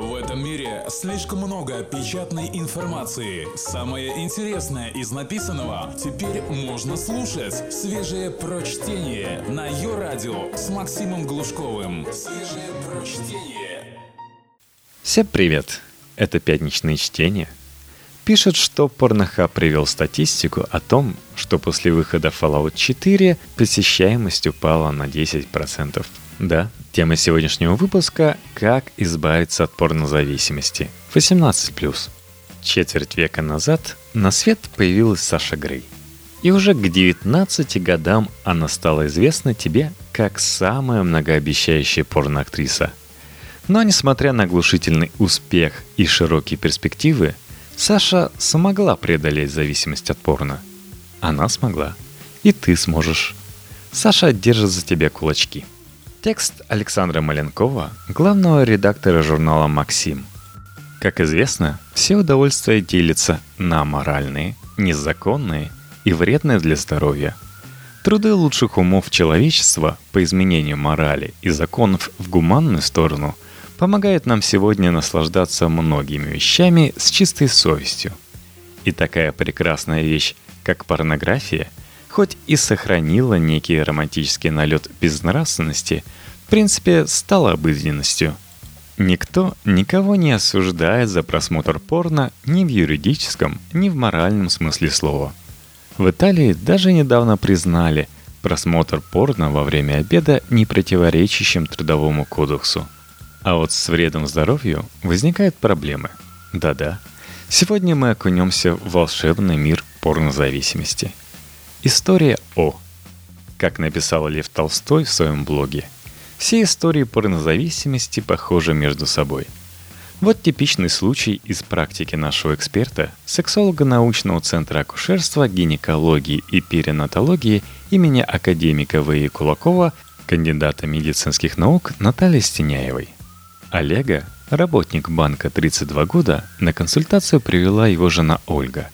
В этом мире слишком много печатной информации. Самое интересное из написанного теперь можно слушать. Свежее прочтение на ее радио с Максимом Глушковым. Свежее прочтение. Всем привет! Это пятничное чтение. Пишет, что Порнохаб привел статистику о том, что после выхода Fallout 4 посещаемость упала на 10%. Да, тема сегодняшнего выпуска – «Как избавиться от порнозависимости» 18+. Четверть века назад на свет появилась Саша Грей. И уже к 19 годам она стала известна тебе как самая многообещающая порноактриса. Но несмотря на глушительный успех и широкие перспективы, Саша смогла преодолеть зависимость от порно. Она смогла. И ты сможешь. Саша держит за тебя кулачки – Текст Александра Маленкова, главного редактора журнала «Максим». Как известно, все удовольствия делятся на моральные, незаконные и вредные для здоровья. Труды лучших умов человечества по изменению морали и законов в гуманную сторону помогают нам сегодня наслаждаться многими вещами с чистой совестью. И такая прекрасная вещь, как порнография – хоть и сохранила некий романтический налет безнравственности, в принципе, стала обыденностью. Никто никого не осуждает за просмотр порно ни в юридическом, ни в моральном смысле слова. В Италии даже недавно признали просмотр порно во время обеда не противоречащим трудовому кодексу. А вот с вредом здоровью возникают проблемы. Да-да, сегодня мы окунемся в волшебный мир порнозависимости – История О. Как написал Лев Толстой в своем блоге, все истории порнозависимости похожи между собой. Вот типичный случай из практики нашего эксперта, сексолога научного центра акушерства, гинекологии и перинатологии имени академика В.И. Кулакова, кандидата медицинских наук Натальи Стеняевой. Олега, работник банка 32 года, на консультацию привела его жена Ольга.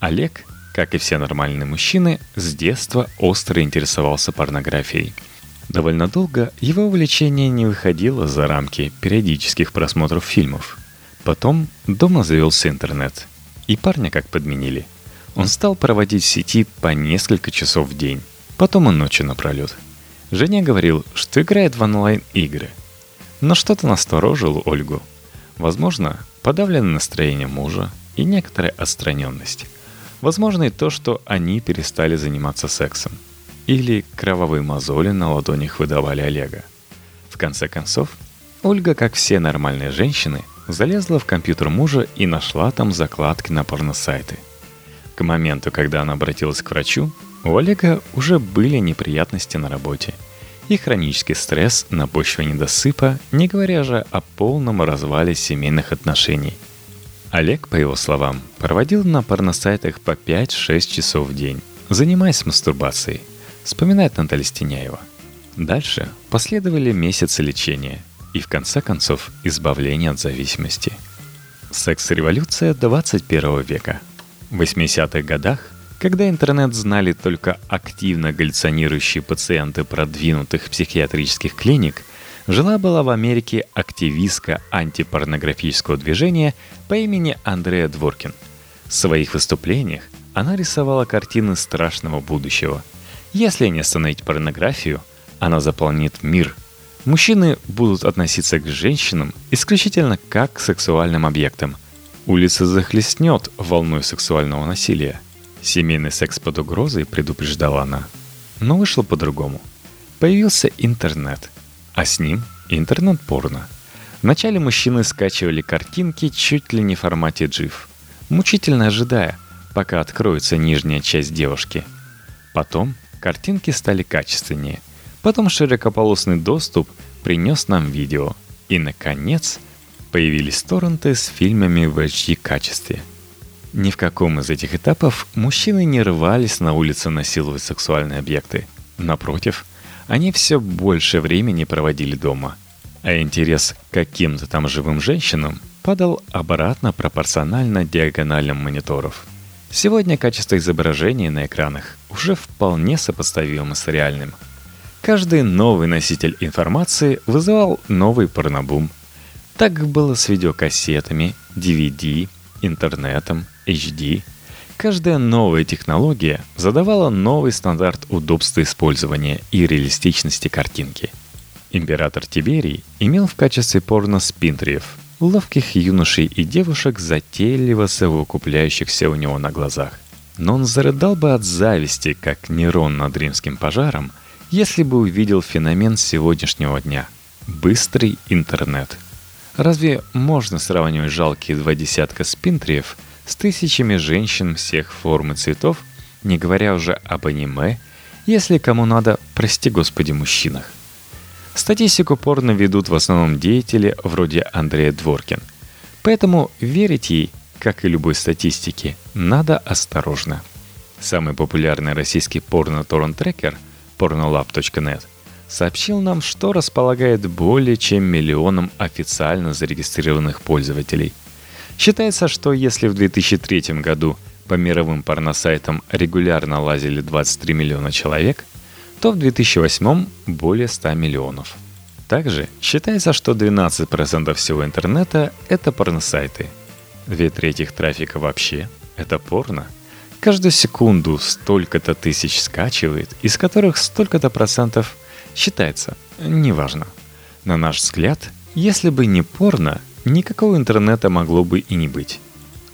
Олег как и все нормальные мужчины, с детства остро интересовался порнографией. Довольно долго его увлечение не выходило за рамки периодических просмотров фильмов. Потом дома завелся интернет. И парня как подменили. Он стал проводить в сети по несколько часов в день. Потом и ночью напролет. Женя говорил, что играет в онлайн-игры. Но что-то насторожило Ольгу. Возможно, подавленное настроение мужа и некоторая отстраненность. Возможно и то, что они перестали заниматься сексом. Или кровавые мозоли на ладонях выдавали Олега. В конце концов, Ольга, как все нормальные женщины, залезла в компьютер мужа и нашла там закладки на порносайты. К моменту, когда она обратилась к врачу, у Олега уже были неприятности на работе и хронический стресс на почве недосыпа, не говоря же о полном развале семейных отношений – Олег, по его словам, проводил на порносайтах по 5-6 часов в день, занимаясь мастурбацией, вспоминает Наталья Стеняева. Дальше последовали месяцы лечения и, в конце концов, избавление от зависимости. Секс-революция 21 века. В 80-х годах, когда интернет знали только активно галлюционирующие пациенты продвинутых психиатрических клиник – жила-была в Америке активистка антипорнографического движения по имени Андреа Дворкин. В своих выступлениях она рисовала картины страшного будущего. Если не остановить порнографию, она заполнит мир. Мужчины будут относиться к женщинам исключительно как к сексуальным объектам. Улица захлестнет волной сексуального насилия. Семейный секс под угрозой, предупреждала она. Но вышло по-другому. Появился интернет – а с ним интернет-порно. Вначале мужчины скачивали картинки чуть ли не в формате GIF, мучительно ожидая, пока откроется нижняя часть девушки. Потом картинки стали качественнее. Потом широкополосный доступ принес нам видео. И, наконец, появились торренты с фильмами в HD-качестве. Ни в каком из этих этапов мужчины не рвались на улице насиловать сексуальные объекты. Напротив – они все больше времени проводили дома, а интерес к каким-то там живым женщинам падал обратно пропорционально диагоналям мониторов. Сегодня качество изображений на экранах уже вполне сопоставимо с реальным. Каждый новый носитель информации вызывал новый порнобум. Так было с видеокассетами, DVD, интернетом, HD. Каждая новая технология задавала новый стандарт удобства использования и реалистичности картинки. Император Тиберий имел в качестве порно спинтриев, ловких юношей и девушек, затейливо совокупляющихся у него на глазах. Но он зарыдал бы от зависти, как Нерон над римским пожаром, если бы увидел феномен сегодняшнего дня — быстрый интернет. Разве можно сравнивать жалкие два десятка спинтриев с тысячами женщин всех форм и цветов, не говоря уже об аниме, если кому надо, прости господи, мужчинах? Статистику порно ведут в основном деятели вроде Андрея Дворкин. Поэтому верить ей – как и любой статистике, надо осторожно. Самый популярный российский порно-торрент-трекер pornolab.net сообщил нам, что располагает более чем миллионом официально зарегистрированных пользователей. Считается, что если в 2003 году по мировым порносайтам регулярно лазили 23 миллиона человек, то в 2008 более 100 миллионов. Также считается, что 12% всего интернета — это порносайты — Две трети трафика вообще — это порно. Каждую секунду столько-то тысяч скачивает, из которых столько-то процентов считается, неважно. На наш взгляд, если бы не порно, никакого интернета могло бы и не быть.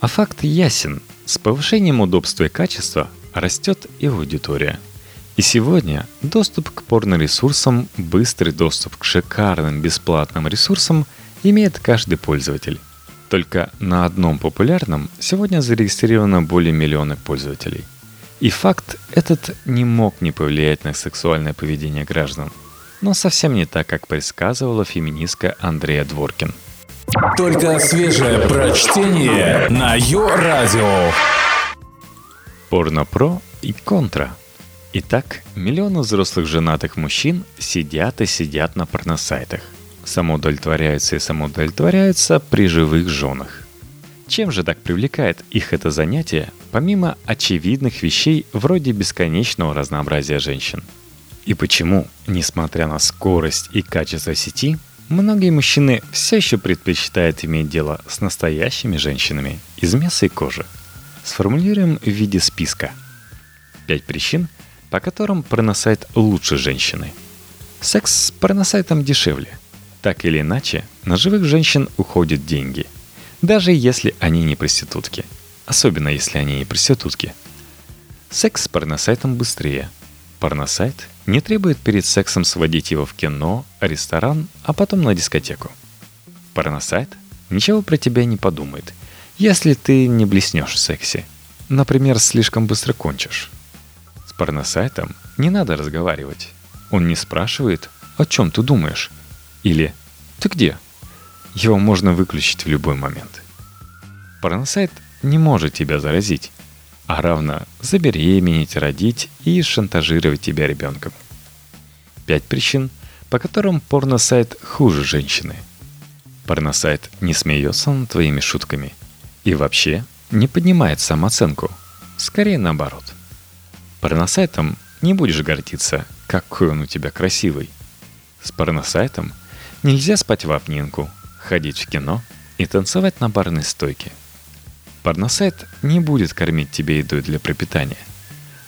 А факт ясен. С повышением удобства и качества растет и аудитория. И сегодня доступ к порно-ресурсам, быстрый доступ к шикарным бесплатным ресурсам имеет каждый пользователь. Только на одном популярном сегодня зарегистрировано более миллиона пользователей. И факт этот не мог не повлиять на сексуальное поведение граждан. Но совсем не так, как предсказывала феминистка Андрея Дворкин. Только свежее прочтение на Йо-Радио. Порно-про и контра. Итак, миллионы взрослых женатых мужчин сидят и сидят на порносайтах – самоудовлетворяются и самоудовлетворяются при живых женах. Чем же так привлекает их это занятие, помимо очевидных вещей вроде бесконечного разнообразия женщин? И почему, несмотря на скорость и качество сети, многие мужчины все еще предпочитают иметь дело с настоящими женщинами из мяса и кожи? Сформулируем в виде списка. Пять причин, по которым порносайт лучше женщины. Секс с порносайтом дешевле. Так или иначе, на живых женщин уходят деньги. Даже если они не проститутки. Особенно если они не проститутки. Секс с порносайтом быстрее. Порносайт не требует перед сексом сводить его в кино, ресторан, а потом на дискотеку. Порносайт ничего про тебя не подумает, если ты не блеснешь в сексе. Например, слишком быстро кончишь. С порносайтом не надо разговаривать. Он не спрашивает, о чем ты думаешь, или «Ты где?» Его можно выключить в любой момент. Порносайт не может тебя заразить, а равно забеременеть, родить и шантажировать тебя ребенком. Пять причин, по которым порносайт хуже женщины. Порносайт не смеется над твоими шутками и вообще не поднимает самооценку. Скорее наоборот. Порносайтом не будешь гордиться, какой он у тебя красивый. С порносайтом Нельзя спать в обнимку, ходить в кино и танцевать на барной стойке. Порносайт не будет кормить тебе едой для пропитания.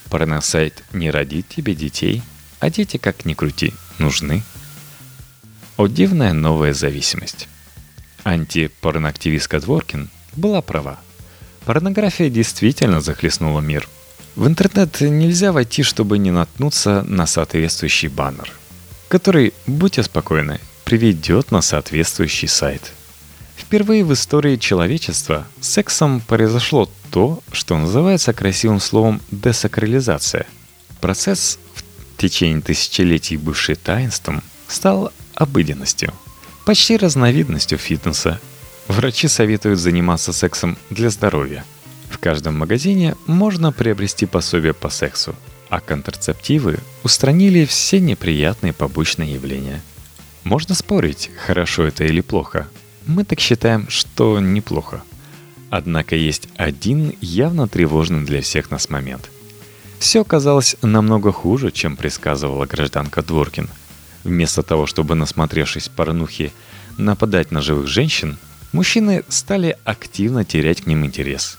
Порносайт не родит тебе детей, а дети, как ни крути, нужны. О дивная новая зависимость. Антипорноактивистка Дворкин была права. Порнография действительно захлестнула мир. В интернет нельзя войти, чтобы не наткнуться на соответствующий баннер, который, будьте спокойны, приведет на соответствующий сайт. Впервые в истории человечества с сексом произошло то, что называется красивым словом десакрализация. Процесс, в течение тысячелетий бывший таинством, стал обыденностью, почти разновидностью фитнеса. Врачи советуют заниматься сексом для здоровья. В каждом магазине можно приобрести пособие по сексу, а контрацептивы устранили все неприятные побочные явления – можно спорить, хорошо это или плохо. Мы так считаем, что неплохо. Однако есть один явно тревожный для всех нас момент. Все оказалось намного хуже, чем предсказывала гражданка Дворкин. Вместо того, чтобы насмотревшись порнухи, нападать на живых женщин, мужчины стали активно терять к ним интерес.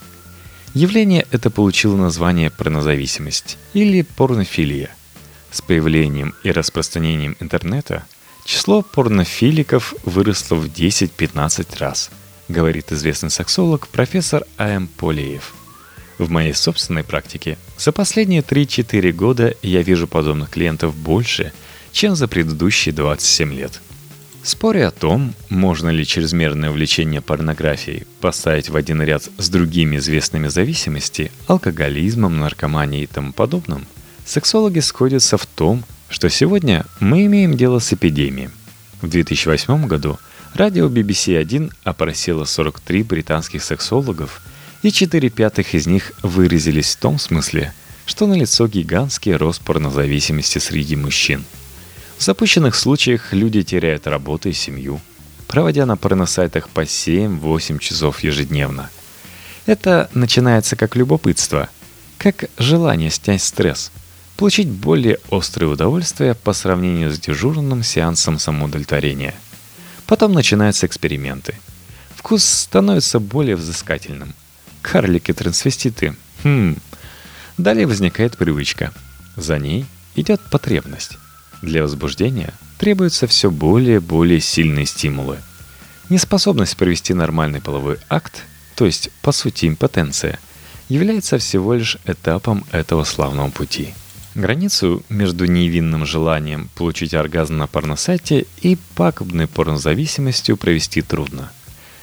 Явление это получило название порнозависимость или порнофилия. С появлением и распространением интернета число порнофиликов выросло в 10-15 раз, говорит известный сексолог профессор А.М. Полеев. В моей собственной практике за последние 3-4 года я вижу подобных клиентов больше, чем за предыдущие 27 лет – Споря о том, можно ли чрезмерное увлечение порнографией поставить в один ряд с другими известными зависимостями, алкоголизмом, наркоманией и тому подобным, сексологи сходятся в том, что сегодня мы имеем дело с эпидемией. В 2008 году радио BBC1 опросило 43 британских сексологов, и 4 пятых из них выразились в том смысле, что налицо гигантский рост порнозависимости среди мужчин – в запущенных случаях люди теряют работу и семью, проводя на порносайтах по 7-8 часов ежедневно. Это начинается как любопытство, как желание снять стресс, получить более острое удовольствие по сравнению с дежурным сеансом самоудовлетворения. Потом начинаются эксперименты. Вкус становится более взыскательным. Карлики-трансвеститы. Хм. Далее возникает привычка. За ней идет потребность. Для возбуждения требуются все более и более сильные стимулы. Неспособность провести нормальный половой акт, то есть, по сути, импотенция, является всего лишь этапом этого славного пути. Границу между невинным желанием получить оргазм на порносайте и пагубной порнозависимостью провести трудно.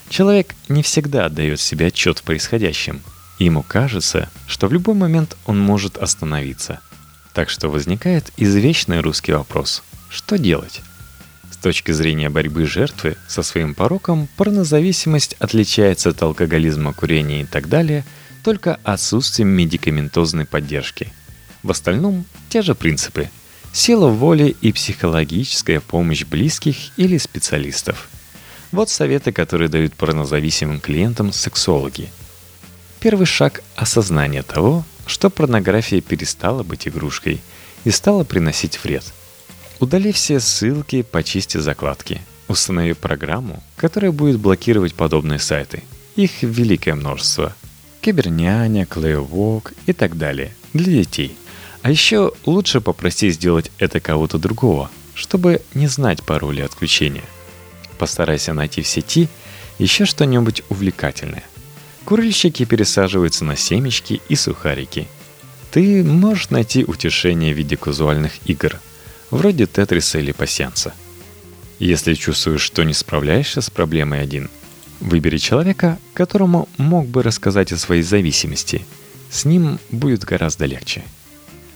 Человек не всегда отдает себе отчет в происходящем. Ему кажется, что в любой момент он может остановиться – так что возникает извечный русский вопрос – что делать? С точки зрения борьбы жертвы со своим пороком, порнозависимость отличается от алкоголизма, курения и так далее только отсутствием медикаментозной поддержки. В остальном те же принципы – сила воли и психологическая помощь близких или специалистов. Вот советы, которые дают порнозависимым клиентам сексологи. Первый шаг – осознание того, что порнография перестала быть игрушкой и стала приносить вред. Удали все ссылки, почисти закладки. Установи программу, которая будет блокировать подобные сайты. Их великое множество. Киберняня, Клеовок и так далее. Для детей. А еще лучше попроси сделать это кого-то другого, чтобы не знать пароли отключения. Постарайся найти в сети еще что-нибудь увлекательное – Курильщики пересаживаются на семечки и сухарики. Ты можешь найти утешение в виде казуальных игр, вроде тетриса или пасьянса. Если чувствуешь, что не справляешься с проблемой один, выбери человека, которому мог бы рассказать о своей зависимости. С ним будет гораздо легче.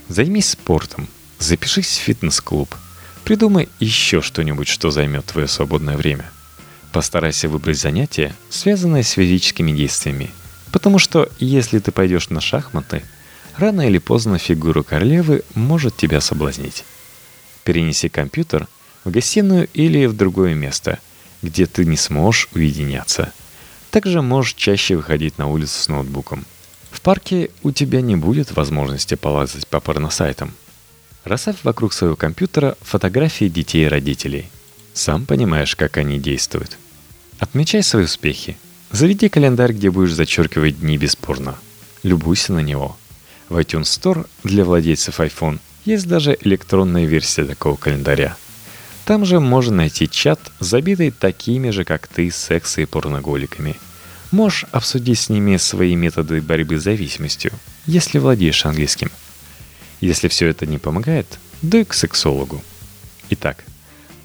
Займись спортом, запишись в фитнес-клуб, придумай еще что-нибудь, что займет твое свободное время. Постарайся выбрать занятие, связанное с физическими действиями, потому что если ты пойдешь на шахматы, рано или поздно фигура королевы может тебя соблазнить. Перенеси компьютер в гостиную или в другое место, где ты не сможешь уединяться. Также можешь чаще выходить на улицу с ноутбуком. Парке у тебя не будет возможности полазать по порносайтам. Расставь вокруг своего компьютера фотографии детей и родителей. Сам понимаешь, как они действуют – Отмечай свои успехи. Заведи календарь, где будешь зачеркивать дни бесспорно. Любуйся на него. В iTunes Store для владельцев iPhone есть даже электронная версия такого календаря. Там же можно найти чат, забитый такими же, как ты, секс и порноголиками. Можешь обсудить с ними свои методы борьбы с зависимостью, если владеешь английским. Если все это не помогает, дуй к сексологу. Итак,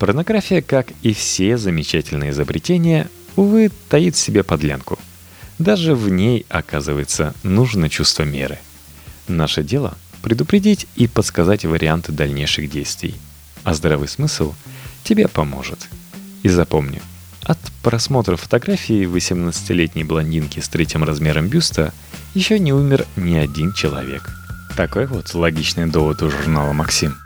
Порнография, как и все замечательные изобретения, увы, таит в себе подлянку. Даже в ней, оказывается, нужно чувство меры. Наше дело — предупредить и подсказать варианты дальнейших действий. А здравый смысл тебе поможет. И запомни, от просмотра фотографии 18-летней блондинки с третьим размером бюста еще не умер ни один человек. Такой вот логичный довод у журнала «Максим».